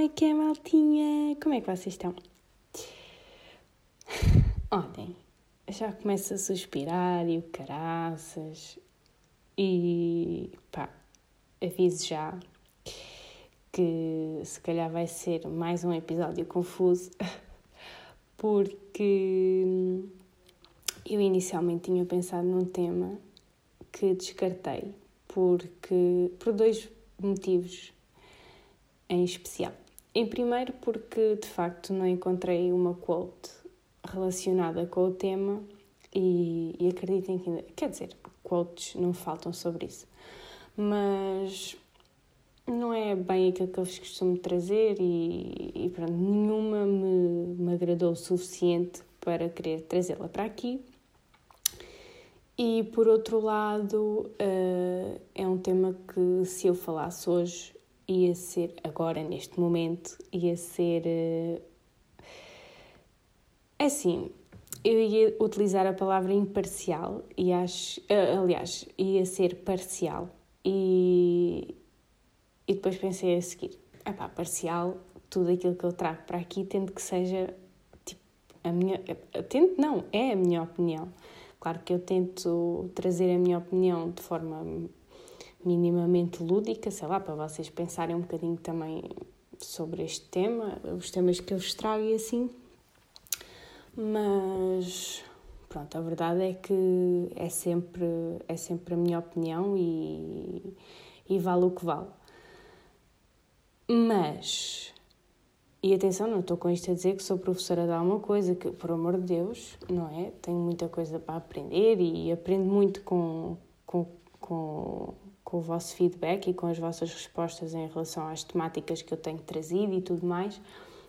como é que é, maltinha? Como é que vocês estão? Olhem, já começo a suspirar e o caraças. E pá, aviso já que se calhar vai ser mais um episódio confuso, porque eu inicialmente tinha pensado num tema que descartei porque por dois motivos em especial. Em primeiro, porque de facto não encontrei uma quote relacionada com o tema e, e acreditem que ainda, quer dizer, quotes não faltam sobre isso, mas não é bem aquilo que eu vos costumo trazer e, e pronto, nenhuma me, me agradou o suficiente para querer trazê-la para aqui. E por outro lado, uh, é um tema que se eu falasse hoje ia ser, agora neste momento, ia ser. Uh, assim, eu ia utilizar a palavra imparcial e acho. Uh, aliás, ia ser parcial. E, e depois pensei a seguir: epá, parcial, tudo aquilo que eu trago para aqui, tendo que seja. Tipo, a minha. Tento, não, é a minha opinião Claro que eu tento trazer a minha opinião de forma minimamente lúdica, sei lá, para vocês pensarem um bocadinho também sobre este tema, os temas que eu vos trago e assim. Mas pronto, a verdade é que é sempre, é sempre a minha opinião e, e vale o que vale. Mas e atenção, não estou com isto a dizer que sou professora de alguma coisa, que, por amor de Deus, não é? Tenho muita coisa para aprender e aprendo muito com, com, com, com o vosso feedback e com as vossas respostas em relação às temáticas que eu tenho trazido e tudo mais.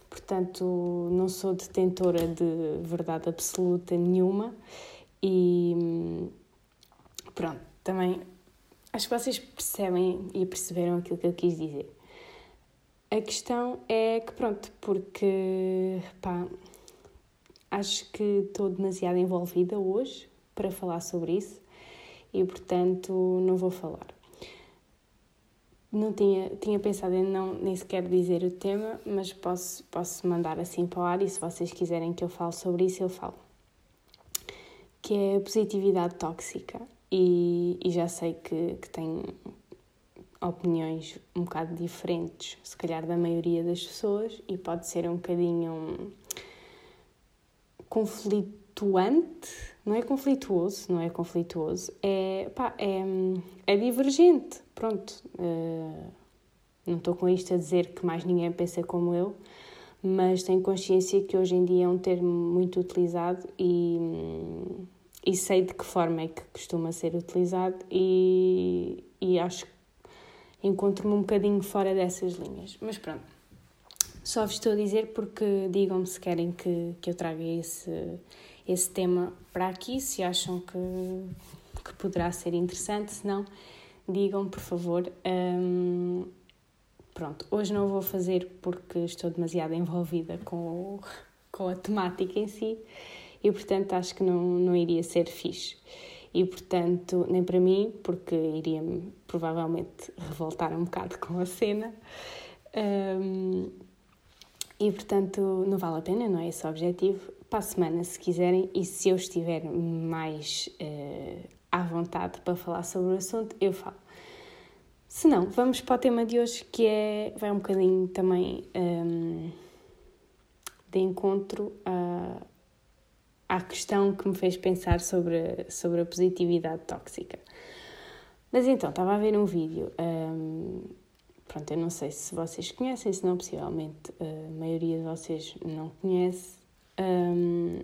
Portanto, não sou detentora de verdade absoluta nenhuma e pronto, também acho que vocês percebem e perceberam aquilo que eu quis dizer. A questão é que, pronto, porque pá, acho que estou demasiado envolvida hoje para falar sobre isso e, portanto, não vou falar. Não tinha, tinha pensado em não nem sequer dizer o tema, mas posso, posso mandar assim para o ar e se vocês quiserem que eu fale sobre isso, eu falo. Que é a positividade tóxica. E, e já sei que, que tem opiniões um bocado diferentes, se calhar da maioria das pessoas, e pode ser um bocadinho conflituante, não é conflituoso, não é conflituoso, é, pá, é, é divergente, pronto. Uh, não estou com isto a dizer que mais ninguém pensa como eu, mas tenho consciência que hoje em dia é um termo muito utilizado e, e sei de que forma é que costuma ser utilizado e, e acho que encontro-me um bocadinho fora dessas linhas. Mas pronto, só vos estou a dizer porque digam-me se querem que, que eu traga esse, esse tema para aqui, se acham que, que poderá ser interessante, se não, digam por favor. Um, pronto, hoje não vou fazer porque estou demasiado envolvida com, com a temática em si e portanto acho que não, não iria ser fixe e, portanto, nem para mim, porque iria-me provavelmente revoltar um bocado com a cena. Um, e, portanto, não vale a pena, não é esse o objetivo. Para a semana, se quiserem, e se eu estiver mais uh, à vontade para falar sobre o assunto, eu falo. Se não, vamos para o tema de hoje, que é, vai um bocadinho também um, de encontro a à questão que me fez pensar sobre, sobre a positividade tóxica. Mas então, estava a ver um vídeo. Um, pronto, eu não sei se vocês conhecem, se não, possivelmente a maioria de vocês não conhece. Um,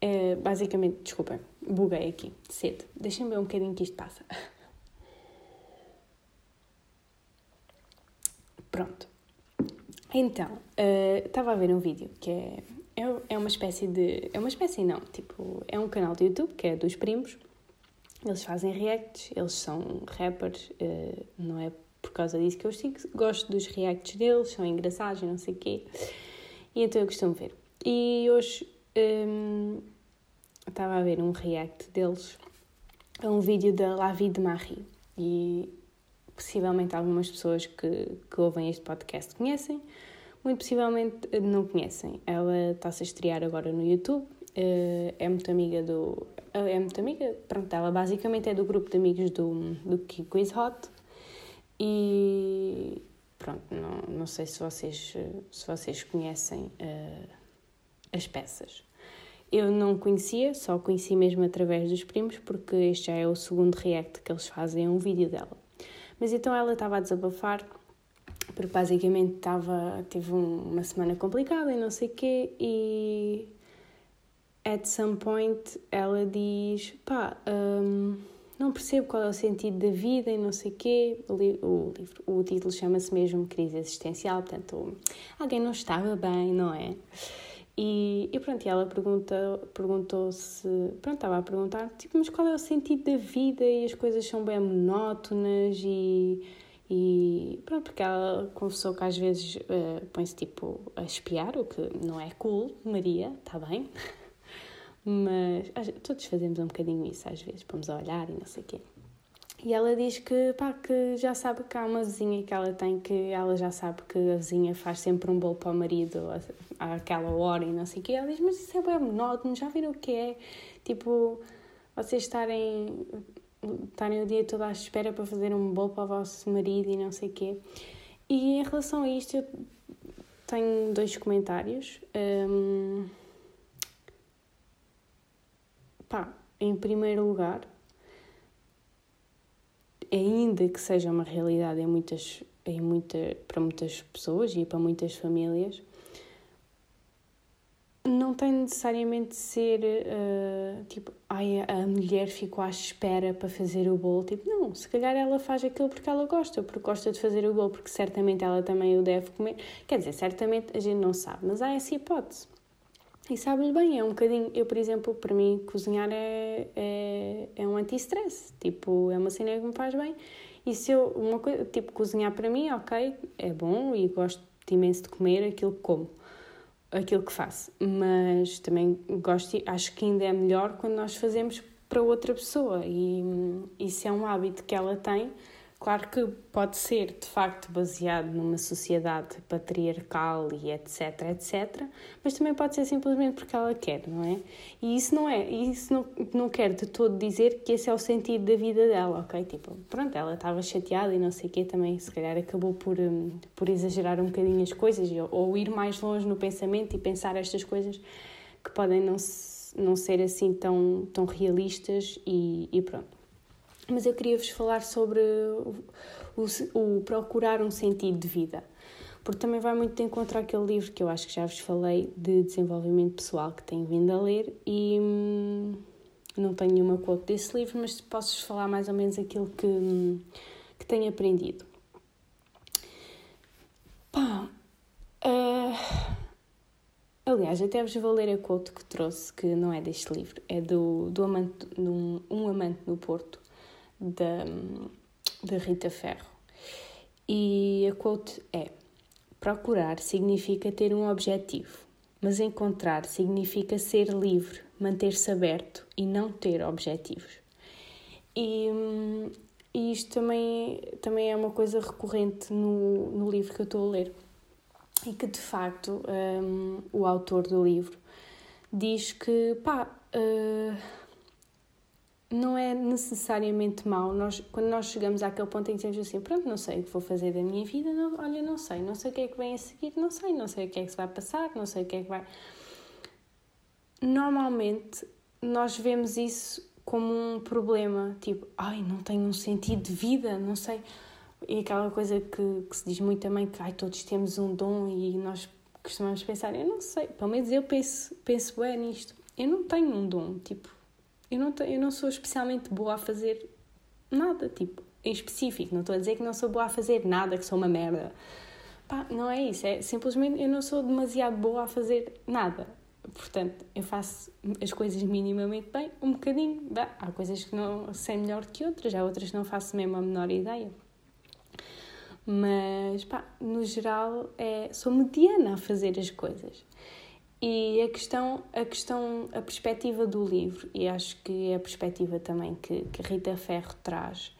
é, basicamente, desculpem, buguei aqui cedo. Deixem-me ver um bocadinho que isto passa. Pronto. Então, uh, estava a ver um vídeo que é, é, é uma espécie de. É uma espécie, não, tipo, é um canal de YouTube que é dos primos. Eles fazem reacts, eles são rappers, uh, não é por causa disso que eu sigo, gosto dos reacts deles, são engraçados, não sei o quê. E então eu costumo ver. E hoje um, estava a ver um react deles a um vídeo da La Vie de Marie. E possivelmente algumas pessoas que, que ouvem este podcast conhecem, muito possivelmente não conhecem. Ela está-se a estrear agora no YouTube, eh, é muito amiga do. É muito amiga, pronto, ela basicamente é do grupo de amigos do, do Quiz Hot e pronto, não, não sei se vocês, se vocês conhecem uh, as peças. Eu não conhecia, só conheci mesmo através dos primos, porque este já é o segundo react que eles fazem a um vídeo dela. Mas então ela estava a desabafar, porque basicamente estava, teve uma semana complicada e não sei o quê, e at some point ela diz, pá, um, não percebo qual é o sentido da vida e não sei quê. O, li o livro, o título chama-se mesmo Crise Existencial, portanto, alguém não estava bem, não é? E, e pronto, e ela pergunta, perguntou-se, pronto, estava a perguntar, tipo, mas qual é o sentido da vida e as coisas são bem monótonas e, e pronto, porque ela confessou que às vezes uh, põe-se tipo a espiar, o que não é cool, Maria, está bem? Mas todos fazemos um bocadinho isso às vezes, vamos a olhar e não sei o quê. E ela diz que, pá, que já sabe que há uma vizinha que ela tem, que ela já sabe que a vizinha faz sempre um bolo para o marido àquela hora e não sei o quê. Ela diz, mas isso é bem monótono, já viram o que é? Tipo, vocês estarem, estarem o dia todo à espera para fazer um bolo para o vosso marido e não sei o quê. E em relação a isto, eu tenho dois comentários. Um, pá, em primeiro lugar, ainda que seja uma realidade em muitas, em muita, para muitas pessoas e para muitas famílias, não tem necessariamente de ser uh, tipo, ai, a mulher ficou à espera para fazer o bolo. Tipo, não, se calhar ela faz aquilo porque ela gosta, porque gosta de fazer o bolo, porque certamente ela também o deve comer. Quer dizer, certamente a gente não sabe, mas há essa hipótese. E sabe-lhe bem, é um bocadinho. Eu, por exemplo, para mim, cozinhar é, é, é um anti-stress. Tipo, é uma cena que me faz bem. E se eu. Uma coisa, tipo, cozinhar para mim, ok, é bom e gosto imenso de comer aquilo que como, aquilo que faço. Mas também gosto, acho que ainda é melhor quando nós fazemos para outra pessoa. E isso é um hábito que ela tem Claro que pode ser, de facto, baseado numa sociedade patriarcal e etc, etc, mas também pode ser simplesmente porque ela quer, não é? E isso não é, isso não, não quer de todo dizer que esse é o sentido da vida dela, ok? Tipo, pronto, ela estava chateada e não sei o quê, também se calhar acabou por, hum, por exagerar um bocadinho as coisas ou ir mais longe no pensamento e pensar estas coisas que podem não, não ser assim tão, tão realistas e, e pronto. Mas eu queria vos falar sobre o, o, o, procurar um sentido de vida, porque também vai muito de encontro àquele livro que eu acho que já vos falei de desenvolvimento pessoal que tenho vindo a ler e hum, não tenho nenhuma quote desse livro, mas posso-vos falar mais ou menos aquilo que, hum, que tenho aprendido. Pá, uh, aliás, até vos vou ler a quote que trouxe, que não é deste livro, é do, do amante, um, um amante no Porto, da, da Rita Ferro. E a quote é: Procurar significa ter um objetivo, mas encontrar significa ser livre, manter-se aberto e não ter objetivos. E, e isto também, também é uma coisa recorrente no, no livro que eu estou a ler. E que de facto um, o autor do livro diz que, pá, uh, não é necessariamente mau. Nós, quando nós chegamos àquele ponto em que dizemos assim, pronto, não sei o que vou fazer da minha vida, não, olha, não sei, não sei o que é que vem a seguir, não sei, não sei o que é que se vai passar, não sei o que é que vai. Normalmente nós vemos isso como um problema, tipo, ai, não tenho um sentido de vida, não sei. E aquela coisa que, que se diz muito também que ai, todos temos um dom e nós costumamos pensar, eu não sei, pelo menos eu penso, penso bem nisto, eu não tenho um dom, tipo, eu não, eu não sou especialmente boa a fazer nada, tipo, em específico. Não estou a dizer que não sou boa a fazer nada, que sou uma merda. Pá, não é isso. É simplesmente eu não sou demasiado boa a fazer nada. Portanto, eu faço as coisas minimamente bem, um bocadinho. Dá. Há coisas que não sei melhor que outras, há outras que não faço mesmo a menor ideia. Mas, pá, no geral, é, sou mediana a fazer as coisas. E a questão, a questão, a perspectiva do livro, e acho que é a perspectiva também que, que Rita Ferro traz,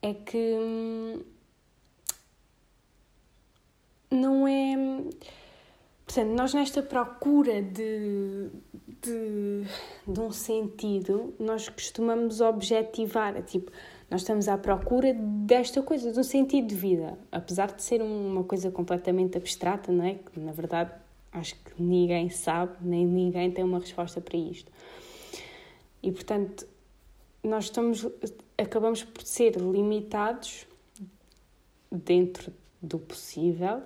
é que hum, não é. Portanto, nós nesta procura de, de, de um sentido, nós costumamos objetivar, tipo, nós estamos à procura desta coisa, de um sentido de vida, apesar de ser uma coisa completamente abstrata, não é? Que na verdade acho que ninguém sabe, nem ninguém tem uma resposta para isto. E portanto, nós estamos, acabamos por ser limitados dentro do possível.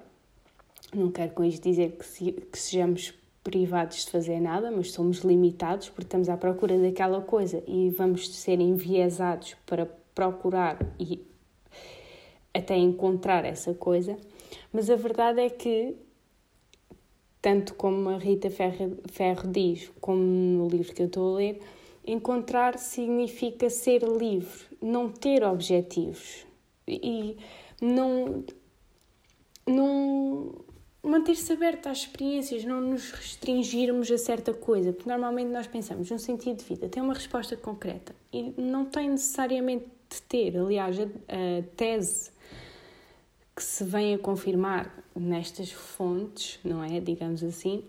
Não quero com isto dizer que, se, que sejamos privados de fazer nada, mas somos limitados porque estamos à procura daquela coisa e vamos ser enviesados para procurar e até encontrar essa coisa. Mas a verdade é que, tanto como a Rita Ferro, Ferro diz, como no livro que eu estou a ler, encontrar significa ser livre, não ter objetivos. E não, não manter-se aberto às experiências, não nos restringirmos a certa coisa, porque normalmente nós pensamos um sentido de vida tem uma resposta concreta. E não tem necessariamente de ter. Aliás, a, a tese que se vem a confirmar nestas fontes, não é? Digamos assim,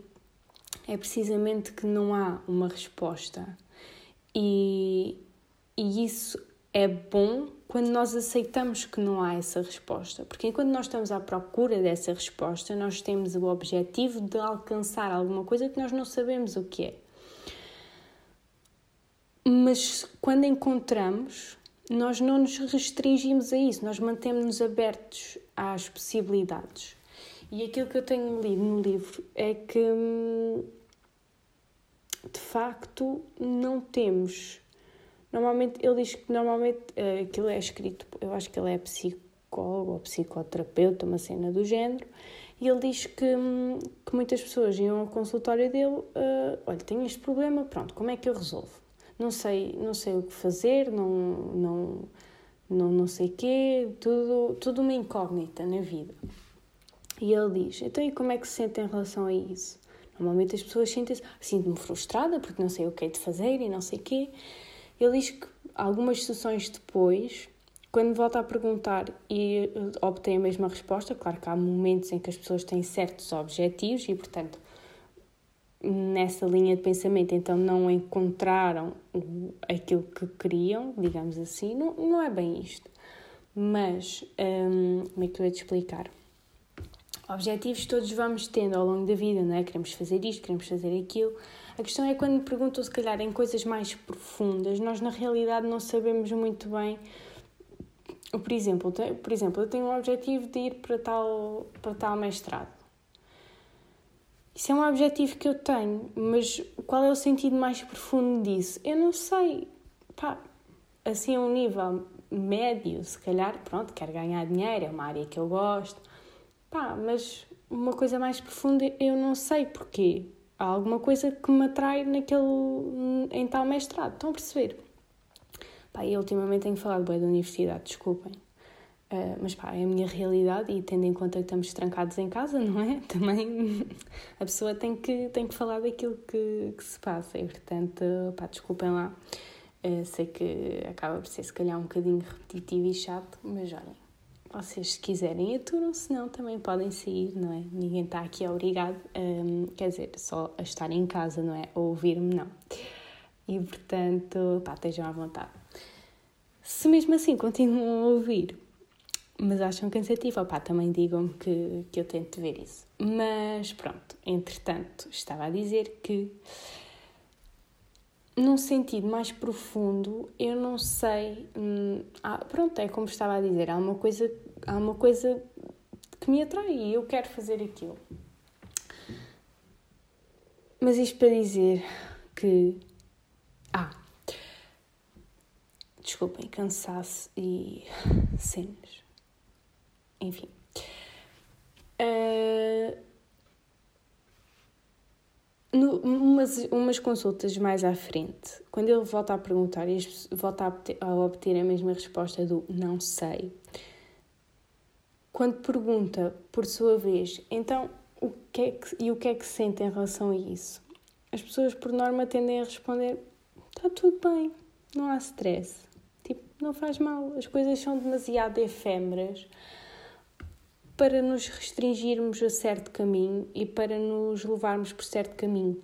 é precisamente que não há uma resposta. E, e isso é bom quando nós aceitamos que não há essa resposta, porque enquanto nós estamos à procura dessa resposta, nós temos o objetivo de alcançar alguma coisa que nós não sabemos o que é. Mas quando encontramos, nós não nos restringimos a isso, nós mantemos-nos abertos às possibilidades. E aquilo que eu tenho lido no livro é que, hum, de facto, não temos Normalmente, ele diz que normalmente uh, aquilo é escrito, eu acho que ele é psicólogo ou psicoterapeuta, uma cena do género, e ele diz que, hum, que muitas pessoas iam ao consultório dele, uh, olha, tenho este problema, pronto, como é que eu resolvo? Não sei, não sei o que fazer, não, não, não, não sei quê, tudo, tudo uma incógnita na vida. E ele diz, então e como é que se sente em relação a isso? Normalmente as pessoas sentem-se, sinto-me frustrada porque não sei o que é de fazer e não sei o quê. Ele diz que algumas sessões depois, quando volta a perguntar e eh, obtém a mesma resposta, claro que há momentos em que as pessoas têm certos objetivos e, portanto, nessa linha de pensamento, então não encontraram aquilo que queriam, digamos assim, não, não é bem isto. Mas, hum, como é que eu ia te explicar? Objetivos todos vamos tendo ao longo da vida, não é? Queremos fazer isto, queremos fazer aquilo. A questão é quando me perguntam, se calhar, em coisas mais profundas, nós na realidade não sabemos muito bem. Por exemplo, por exemplo eu tenho um objetivo de ir para tal, para tal mestrado. Isso é um objetivo que eu tenho, mas qual é o sentido mais profundo disso? Eu não sei. Pá, assim, a um nível médio, se calhar, pronto, quero ganhar dinheiro, é uma área que eu gosto. Pá, mas uma coisa mais profunda eu não sei porquê há alguma coisa que me atrai naquele, em tal mestrado. Estão a perceber? Pá, eu ultimamente tenho falado bem da universidade, desculpem. Uh, mas pá, é a minha realidade e tendo em conta que estamos trancados em casa, não é? Também a pessoa tem que, tem que falar daquilo que, que se passa e portanto, pá, desculpem lá. Uh, sei que acaba por ser se calhar um bocadinho repetitivo e chato, mas olhem, vocês, se quiserem, aturam, senão também podem sair, não é? Ninguém está aqui obrigado, um, quer dizer, só a estar em casa, não é? Ou ouvir-me, não. E portanto, pá, estejam à vontade. Se mesmo assim continuam a ouvir, mas acham cansativo, pá, também digam-me que, que eu tento ver isso. Mas pronto, entretanto, estava a dizer que num sentido mais profundo, eu não sei. Hum, ah, pronto, é como estava a dizer, há uma coisa, há uma coisa que me atrai e eu quero fazer aquilo. Mas isto para dizer que. Ah! Desculpem, cansaço e cenas. Enfim. Uh, no, umas, umas consultas mais à frente, quando ele volta a perguntar e volta a obter, a obter a mesma resposta do não sei, quando pergunta por sua vez, então o que é que, e o que é que sente em relação a isso? As pessoas, por norma, tendem a responder: está tudo bem, não há stress. Tipo, não faz mal. As coisas são demasiado efêmeras para nos restringirmos a certo caminho e para nos levarmos por certo caminho.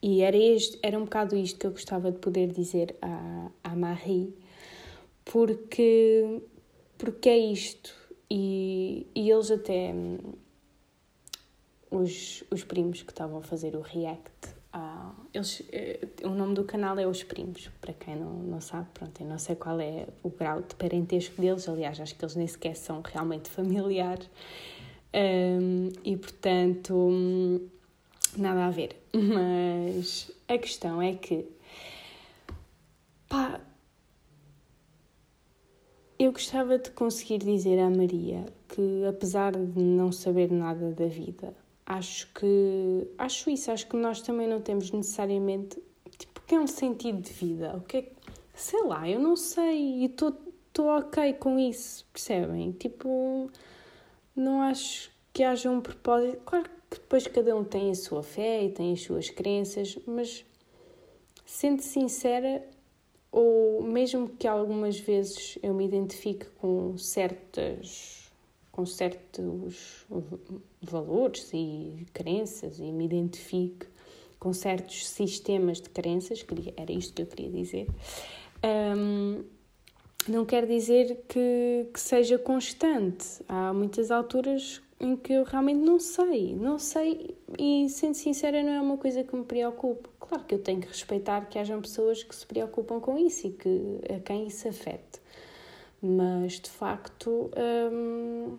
E era, este, era um bocado isto que eu gostava de poder dizer à, à Marie, porque, porque é isto. E, e eles até, os, os primos que estavam a fazer o react, ah, eles, eh, o nome do canal é Os Primos, para quem não, não sabe, pronto, eu não sei qual é o grau de parentesco deles, aliás, acho que eles nem sequer são realmente familiares, um, e portanto, nada a ver. Mas a questão é que, pá, eu gostava de conseguir dizer à Maria que, apesar de não saber nada da vida, acho que acho isso, acho que nós também não temos necessariamente tipo, que é um sentido de vida? O que é sei lá, eu não sei e estou ok com isso, percebem? Tipo, não acho que haja um propósito. Claro que depois cada um tem a sua fé e tem as suas crenças, mas sendo sincera, ou mesmo que algumas vezes eu me identifique com certas com certos valores e crenças e me identifique com certos sistemas de crenças, era isto que eu queria dizer, um, não quer dizer que, que seja constante. Há muitas alturas em que eu realmente não sei, não sei e, sendo sincera, não é uma coisa que me preocupe. Claro que eu tenho que respeitar que hajam pessoas que se preocupam com isso e que a quem isso afete, mas de facto. Hum,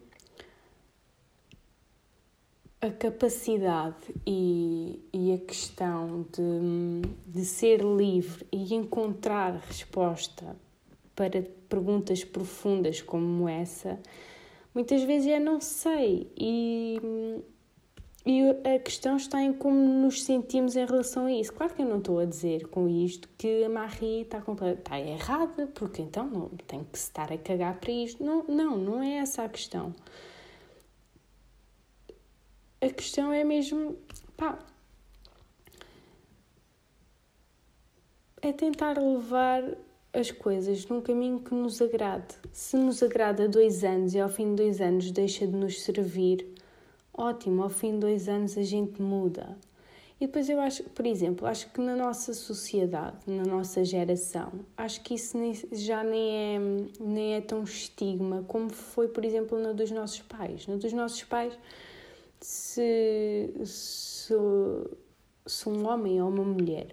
a capacidade e, e a questão de, de ser livre e encontrar resposta para perguntas profundas como essa, muitas vezes é não sei. E, e a questão está em como nos sentimos em relação a isso. Claro que eu não estou a dizer com isto que a Marie está, está errada, porque então não tem que estar a cagar para isto. Não, não, não é essa a questão a questão é mesmo, pá, é tentar levar as coisas num caminho que nos agrade. Se nos agrada dois anos e ao fim de dois anos deixa de nos servir, ótimo, ao fim de dois anos a gente muda. E depois eu acho, por exemplo, acho que na nossa sociedade, na nossa geração, acho que isso nem, já nem é, nem é tão estigma como foi, por exemplo, na dos nossos pais. Na dos nossos pais se, se, se um homem ou uma mulher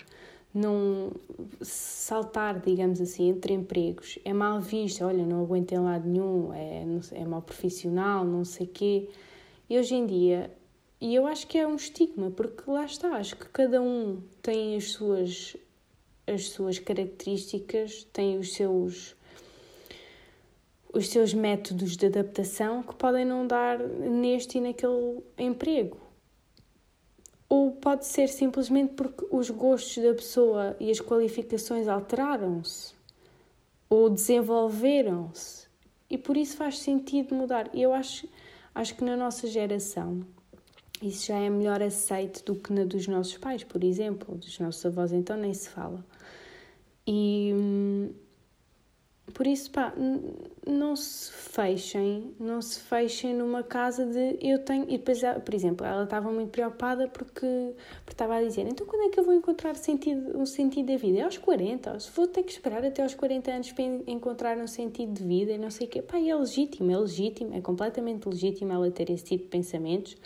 não saltar, digamos assim, entre empregos é mal visto, olha, não aguento em lado nenhum, é, é mal profissional, não sei quê. E hoje em dia, e eu acho que é um estigma, porque lá está, acho que cada um tem as suas, as suas características, tem os seus os seus métodos de adaptação que podem não dar neste e naquele emprego. Ou pode ser simplesmente porque os gostos da pessoa e as qualificações alteraram-se ou desenvolveram-se e por isso faz sentido mudar. Eu acho, acho que na nossa geração isso já é melhor aceito do que na dos nossos pais, por exemplo, dos nossos avós, então nem se fala. E hum, por isso, pá, não se fechem, não se fechem numa casa de eu tenho. E depois, por exemplo, ela estava muito preocupada porque, porque estava a dizer: então quando é que eu vou encontrar sentido, um sentido da vida? É aos 40, vou ter que esperar até aos 40 anos para encontrar um sentido de vida e não sei o quê. Pá, é legítimo, é legítimo, é completamente legítimo ela ter esse tipo de pensamentos.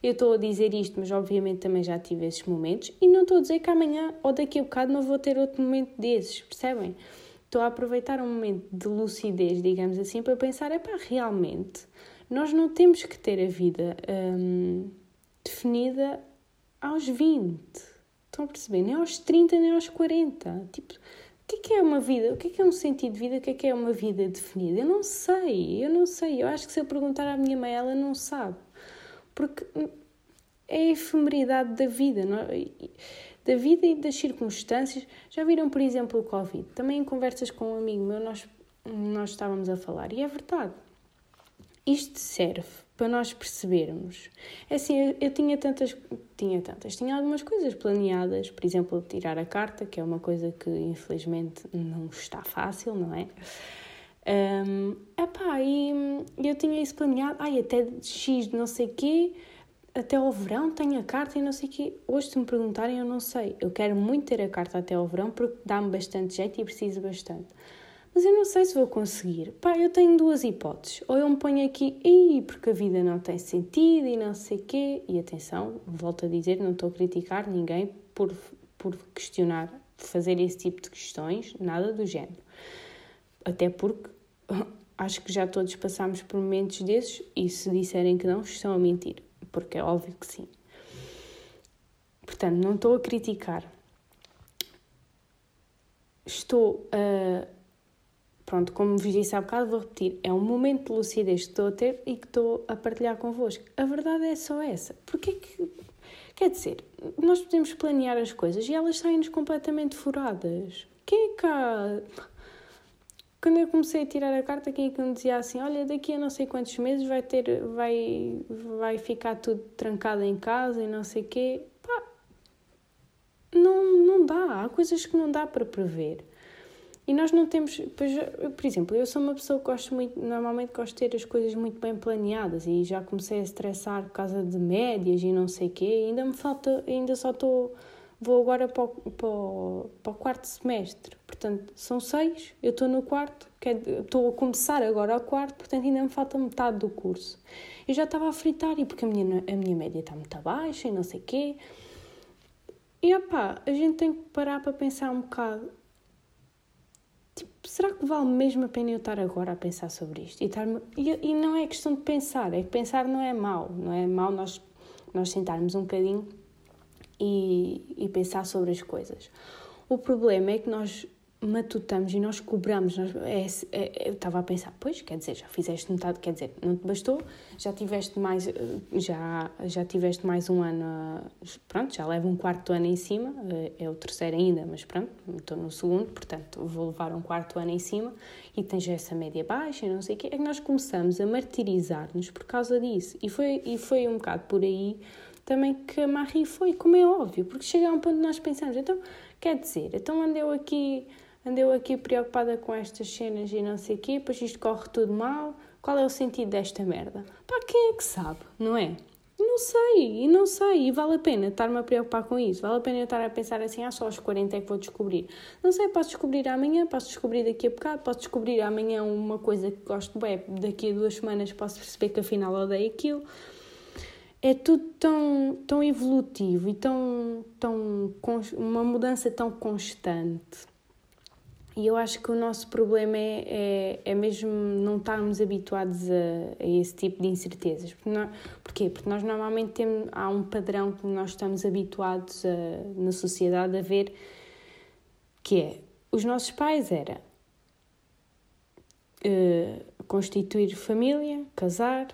Eu estou a dizer isto, mas obviamente também já tive esses momentos e não estou a dizer que amanhã ou daqui a bocado não vou ter outro momento desses, percebem? Estou a aproveitar um momento de lucidez, digamos assim, para pensar: é pá, realmente, nós não temos que ter a vida hum, definida aos 20. Estão a perceber? Nem aos 30, nem aos 40. Tipo, o que é, que é uma vida? O que é, que é um sentido de vida? O que é, que é uma vida definida? Eu não sei, eu não sei. Eu acho que se eu perguntar à minha mãe, ela não sabe. Porque é a efemeridade da vida. Não é? Da vida e das circunstâncias. Já viram, por exemplo, o Covid? Também em conversas com um amigo meu nós, nós estávamos a falar, e é verdade. Isto serve para nós percebermos. É assim, eu, eu, tinha tantas, tinha tantas, tinha algumas coisas planeadas, por exemplo, tirar a carta, que é uma coisa que infelizmente não está fácil, não é? Um, epá, e eu tinha isso planeado, ai, até X não sei quê, até ao verão tenho a carta e não sei o quê. Hoje, se me perguntarem, eu não sei. Eu quero muito ter a carta até ao verão porque dá-me bastante jeito e preciso bastante. Mas eu não sei se vou conseguir. Pá, eu tenho duas hipóteses. Ou eu me ponho aqui, Ih, porque a vida não tem sentido e não sei o quê. E atenção, volto a dizer, não estou a criticar ninguém por, por questionar, fazer esse tipo de questões, nada do género. Até porque acho que já todos passámos por momentos desses e se disserem que não, estão a mentir. Porque é óbvio que sim. Portanto, não estou a criticar. Estou a pronto, como vos disse há bocado, vou repetir, é um momento de lucidez que estou a ter e que estou a partilhar convosco. A verdade é só essa. Porque que. Quer dizer, nós podemos planear as coisas e elas saem-nos completamente furadas. Quem é que há... Quando eu comecei a tirar a carta, quem é que me dizia assim: Olha, daqui a não sei quantos meses vai ter, vai, vai ficar tudo trancado em casa e não sei o quê. Pá, não, não dá. Há coisas que não dá para prever. E nós não temos, pois, por exemplo, eu sou uma pessoa que gosto muito, normalmente gosto de ter as coisas muito bem planeadas e já comecei a estressar por causa de médias e não sei o quê, ainda me falta, ainda só estou, vou agora para o, para, o, para o quarto semestre, portanto são seis, eu estou no quarto, estou a começar agora ao quarto, portanto ainda me falta metade do curso. Eu já estava a fritar e porque a minha, a minha média está muito baixa e não sei o quê. E opá, a gente tem que parar para pensar um bocado tipo, será que vale mesmo a pena eu estar agora a pensar sobre isto? E, estar e, e não é questão de pensar, é que pensar não é mau, não é mau nós, nós sentarmos um bocadinho e, e pensar sobre as coisas. O problema é que nós matutamos e nós cobramos. Nós, é, é, eu estava a pensar, pois, quer dizer, já fizeste metade, quer dizer, não te bastou, já tiveste mais, já, já tiveste mais um ano, pronto, já levo um quarto ano em cima, é o terceiro ainda, mas pronto, estou no segundo, portanto vou levar um quarto ano em cima e tens essa média baixa e não sei o quê, é que nós começamos a martirizar-nos por causa disso. E foi, e foi um bocado por aí também que a Marie foi, como é óbvio, porque chega a um ponto nós pensamos, então, quer dizer, então andeu aqui andeu aqui preocupada com estas cenas e não sei o quê, depois isto corre tudo mal, qual é o sentido desta merda? Pá, quem é que sabe, não é? Não sei, e não sei, e vale a pena estar-me a preocupar com isso, vale a pena eu estar a pensar assim, ah, só aos 40 é que vou descobrir. Não sei, posso descobrir amanhã, posso descobrir daqui a bocado, posso descobrir amanhã uma coisa que gosto bem, daqui a duas semanas posso perceber que afinal odeio aquilo. É tudo tão, tão evolutivo e tão, tão, uma mudança tão constante e eu acho que o nosso problema é, é, é mesmo não estarmos habituados a, a, esse tipo de incertezas. Porque nós, porquê? Porque nós normalmente temos, há um padrão que nós estamos habituados a, na sociedade a ver, que é, os nossos pais era uh, constituir família, casar,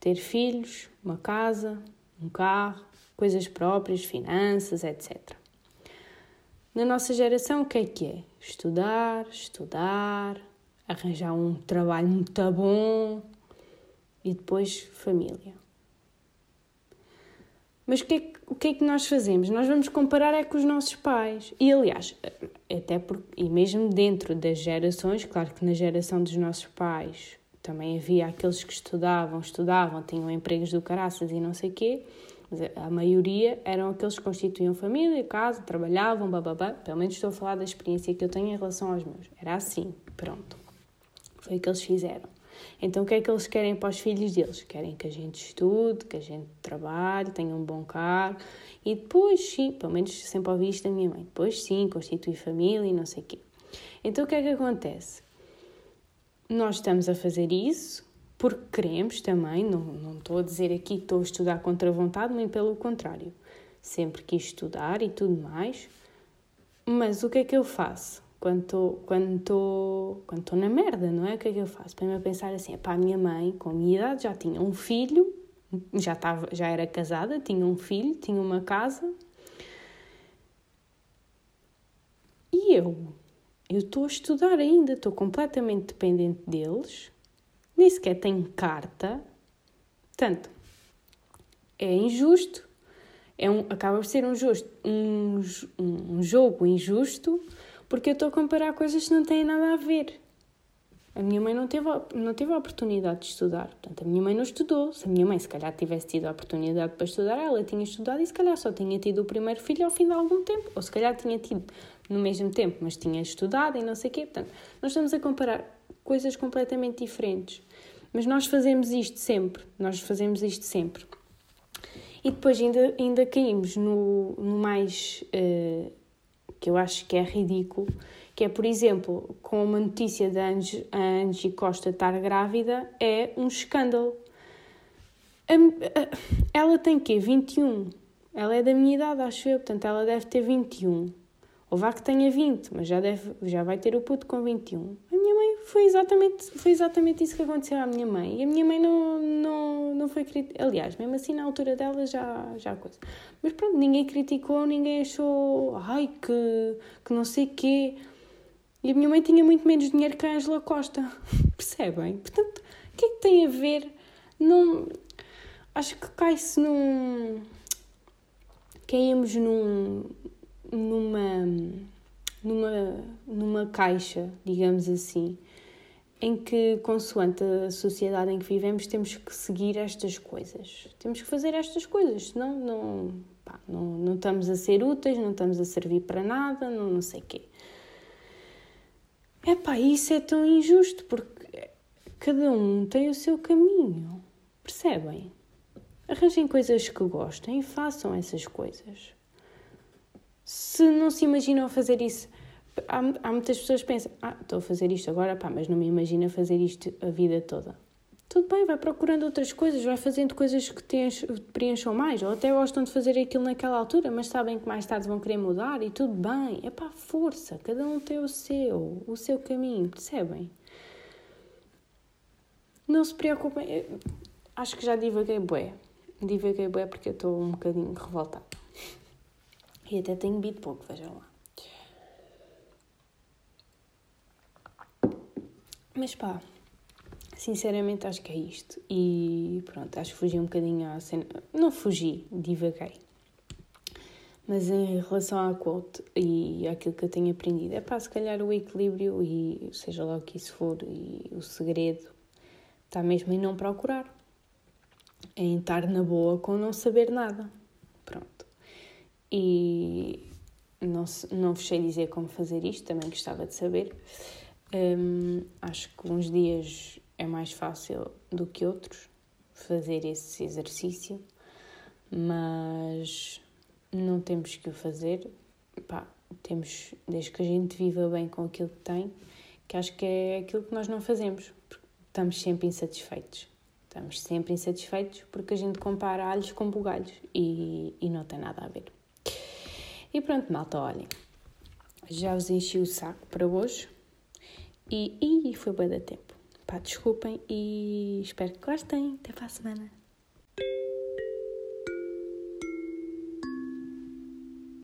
ter filhos, uma casa, um carro, coisas próprias, finanças, etc. Na nossa geração, o que é que é? Estudar, estudar, arranjar um trabalho muito bom e depois família. Mas o que, é que, o que é que nós fazemos? Nós vamos comparar é com os nossos pais. E aliás, até porque, e mesmo dentro das gerações, claro que na geração dos nossos pais também havia aqueles que estudavam, estudavam, tinham empregos do caraças e não sei quê, a maioria eram aqueles que constituíam família, casa, trabalhavam, bababá. Pelo menos estou a falar da experiência que eu tenho em relação aos meus. Era assim, pronto. Foi o que eles fizeram. Então, o que é que eles querem para os filhos deles? Querem que a gente estude, que a gente trabalhe, tenha um bom carro e depois, sim, pelo menos sempre ouvi isto da minha mãe, depois sim, constituir família e não sei o quê. Então, o que é que acontece? Nós estamos a fazer isso porque queremos também, não, não estou a dizer aqui que estou a estudar contra a vontade, nem pelo contrário. Sempre quis estudar e tudo mais. Mas o que é que eu faço? Quando estou quando quando na merda, não é? O que é que eu faço? Para-me a pensar assim, a minha mãe, com a minha idade, já tinha um filho, já, estava, já era casada, tinha um filho, tinha uma casa. E eu? Eu estou a estudar ainda, estou completamente dependente deles nem sequer tenho carta, Portanto, é injusto, é um, acaba por ser um, justo, um, um jogo injusto, porque eu estou a comparar coisas que não têm nada a ver. A minha mãe não teve, não teve a oportunidade de estudar. Portanto, a minha mãe não estudou. Se a minha mãe, se calhar, tivesse tido a oportunidade para estudar, ela tinha estudado e, se calhar, só tinha tido o primeiro filho ao fim de algum tempo. Ou, se calhar, tinha tido no mesmo tempo, mas tinha estudado e não sei o quê. Portanto, nós estamos a comparar coisas completamente diferentes. Mas nós fazemos isto sempre. Nós fazemos isto sempre. E depois ainda, ainda caímos no, no mais. Uh, que eu acho que é ridículo que é, por exemplo, com uma notícia da Angie, Angie Costa estar grávida, é um escândalo. Ela tem quê? 21. Ela é da minha idade, acho eu, portanto ela deve ter 21. Ou vá que tenha 20, mas já, deve, já vai ter o puto com 21. A minha mãe foi exatamente, foi exatamente isso que aconteceu à minha mãe. E a minha mãe não, não, não foi criticada. Aliás, mesmo assim na altura dela já, já coisa. Mas pronto, ninguém criticou, ninguém achou, ai, que, que não sei quê. E a minha mãe tinha muito menos dinheiro que a Angela Costa. Percebem? Portanto, o que é que tem a ver? Não. Acho que cai-se num. Caímos num. Numa. numa. numa caixa, digamos assim, em que, consoante a sociedade em que vivemos, temos que seguir estas coisas. Temos que fazer estas coisas, senão não, pá, não, não estamos a ser úteis, não estamos a servir para nada, não, não sei o quê. Epá, isso é tão injusto porque cada um tem o seu caminho. Percebem? Arranjem coisas que gostem e façam essas coisas. Se não se imaginam fazer isso, há, há muitas pessoas que pensam: ah, estou a fazer isto agora, pá, mas não me imagino fazer isto a vida toda tudo bem, vai procurando outras coisas, vai fazendo coisas que te preencham mais, ou até gostam de fazer aquilo naquela altura, mas sabem que mais tarde vão querer mudar e tudo bem. É pá, força, cada um tem o seu, o seu caminho, percebem? Não se preocupem, acho que já divaguei bué, divaguei bué porque eu estou um bocadinho revoltada. E até tenho bebido pouco, vejam lá. Mas pá, Sinceramente, acho que é isto. E pronto, acho que fugi um bocadinho à cena. Não fugi, divaguei. Mas em relação à quote e àquilo que eu tenho aprendido, é pá, se calhar o equilíbrio e seja lá o que isso for, e o segredo está mesmo em não procurar. Em estar na boa com não saber nada. Pronto. E não, não vos sei dizer como fazer isto, também gostava de saber. Um, acho que uns dias é mais fácil do que outros fazer esse exercício, mas não temos que o fazer. Pá, temos, desde que a gente viva bem com aquilo que tem, que acho que é aquilo que nós não fazemos, porque estamos sempre insatisfeitos. Estamos sempre insatisfeitos porque a gente compara alhos com bugalhos e, e não tem nada a ver. E pronto, malta, olhem. Já vos enchi o saco para hoje e, e foi bem da tempo. Pá, desculpem e espero que gostem. Até para a semana.